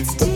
dance